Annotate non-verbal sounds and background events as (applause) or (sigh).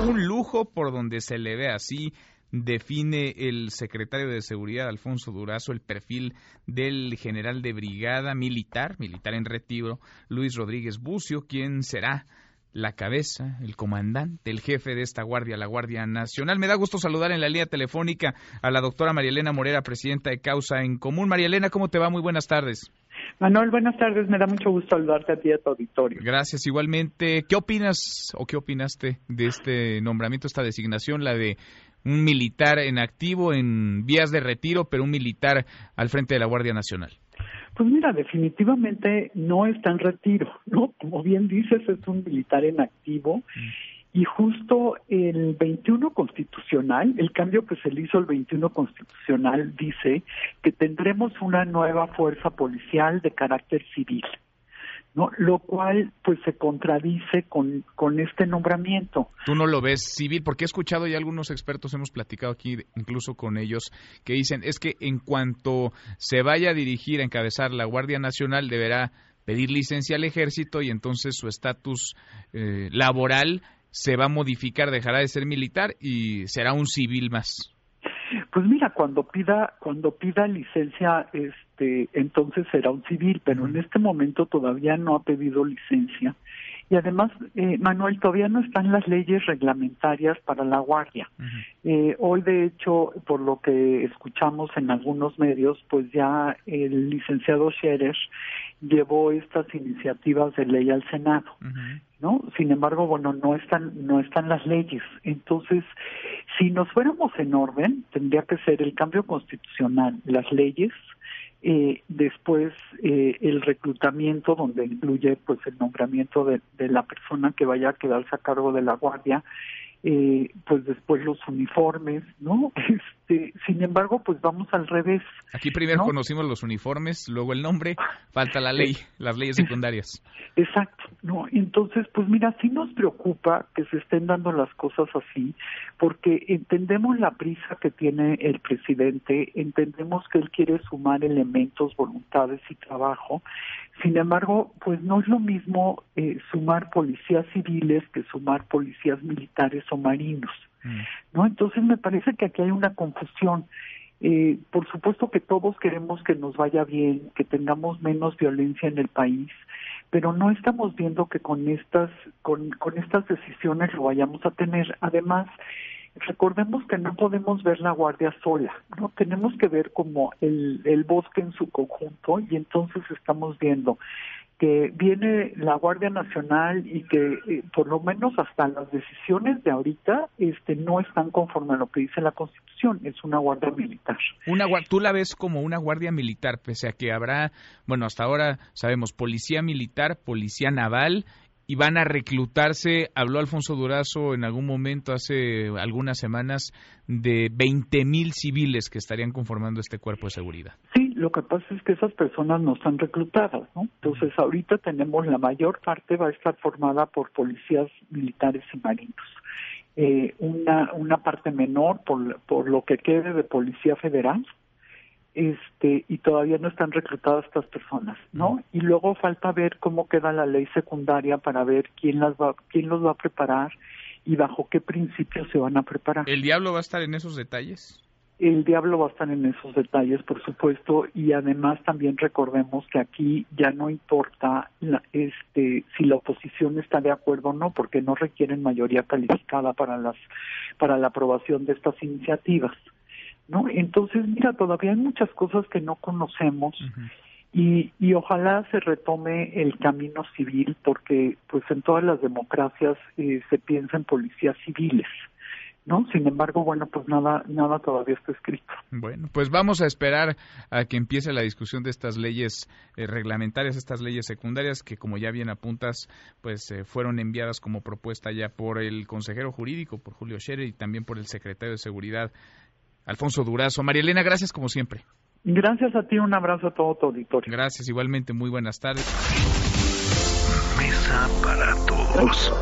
Un lujo por donde se le ve así define el secretario de Seguridad Alfonso Durazo el perfil del general de brigada militar, militar en retiro, Luis Rodríguez Bucio, quien será la cabeza, el comandante, el jefe de esta guardia, la Guardia Nacional. Me da gusto saludar en la línea telefónica a la doctora María Elena Morera, presidenta de Causa en Común. María Elena, ¿cómo te va? Muy buenas tardes. Manuel, buenas tardes. Me da mucho gusto saludarte a ti y a tu auditorio. Gracias. Igualmente, ¿qué opinas o qué opinaste de este nombramiento, esta designación, la de un militar en activo, en vías de retiro, pero un militar al frente de la Guardia Nacional? Pues mira, definitivamente no está en retiro, ¿no? Como bien dices, es un militar en activo. Y justo el 21 constitucional, el cambio que se le hizo el 21 constitucional dice que tendremos una nueva fuerza policial de carácter civil. ¿no? Lo cual pues se contradice con, con este nombramiento. ¿Tú no lo ves civil? Porque he escuchado y algunos expertos, hemos platicado aquí incluso con ellos, que dicen es que en cuanto se vaya a dirigir, a encabezar la Guardia Nacional, deberá pedir licencia al ejército y entonces su estatus eh, laboral se va a modificar, dejará de ser militar y será un civil más. Pues mira, cuando pida cuando pida licencia, este, entonces será un civil, pero en este momento todavía no ha pedido licencia. Y además, eh, Manuel, todavía no están las leyes reglamentarias para la guardia. eh, hoy, de hecho, por lo que escuchamos en algunos medios, pues ya el licenciado Scherer llevó estas iniciativas de ley al Senado. ¿no? Sin embargo, bueno, no están no están las leyes. Entonces, si nos fuéramos en orden, tendría que ser el cambio constitucional, las leyes, eh, después eh, el reclutamiento, donde incluye pues el nombramiento de, de la persona que vaya a quedarse a cargo de la guardia, eh, pues después los uniformes, ¿no? (laughs) Este, sin embargo, pues vamos al revés. Aquí primero conocimos los uniformes, luego el nombre, (laughs) falta la ley, las leyes secundarias. Exacto, ¿no? Entonces, pues mira, sí nos preocupa que se estén dando las cosas así, porque entendemos la prisa que tiene el presidente, entendemos que él quiere sumar elementos, voluntades y trabajo, sin embargo, pues no es lo mismo eh, sumar policías civiles que sumar policías militares o marinos, ¿no? Entonces me parece que aquí hay una confusión. Eh, por supuesto que todos queremos que nos vaya bien, que tengamos menos violencia en el país, pero no estamos viendo que con estas con, con estas decisiones lo vayamos a tener. Además, recordemos que no podemos ver la guardia sola, no tenemos que ver como el, el bosque en su conjunto y entonces estamos viendo que viene la Guardia Nacional y que eh, por lo menos hasta las decisiones de ahorita este no están conforme a lo que dice la Constitución, es una guardia militar. Una tú la ves como una guardia militar, pese a que habrá, bueno, hasta ahora sabemos policía militar, policía naval y van a reclutarse, habló Alfonso Durazo en algún momento hace algunas semanas, de 20 mil civiles que estarían conformando este cuerpo de seguridad. Sí, lo que pasa es que esas personas no están reclutadas, ¿no? Entonces ahorita tenemos la mayor parte va a estar formada por policías militares y marinos. Eh, una, una parte menor por, por lo que quede de policía federal, este y todavía no están reclutadas estas personas, ¿no? Y luego falta ver cómo queda la ley secundaria para ver quién las va quién los va a preparar y bajo qué principios se van a preparar. ¿El diablo va a estar en esos detalles? El diablo va a estar en esos detalles, por supuesto, y además también recordemos que aquí ya no importa la, este si la oposición está de acuerdo o no, porque no requieren mayoría calificada para las para la aprobación de estas iniciativas. ¿No? Entonces, mira, todavía hay muchas cosas que no conocemos y, y ojalá se retome el camino civil porque, pues, en todas las democracias eh, se piensa en policías civiles. ¿no? Sin embargo, bueno, pues nada, nada todavía está escrito. Bueno, pues vamos a esperar a que empiece la discusión de estas leyes eh, reglamentarias, estas leyes secundarias que, como ya bien apuntas, pues eh, fueron enviadas como propuesta ya por el consejero jurídico, por Julio Scherer y también por el secretario de Seguridad, Alfonso Durazo. María Elena, gracias como siempre. Gracias a ti, un abrazo a todo tu auditorio. Gracias, igualmente, muy buenas tardes. Mesa para todos.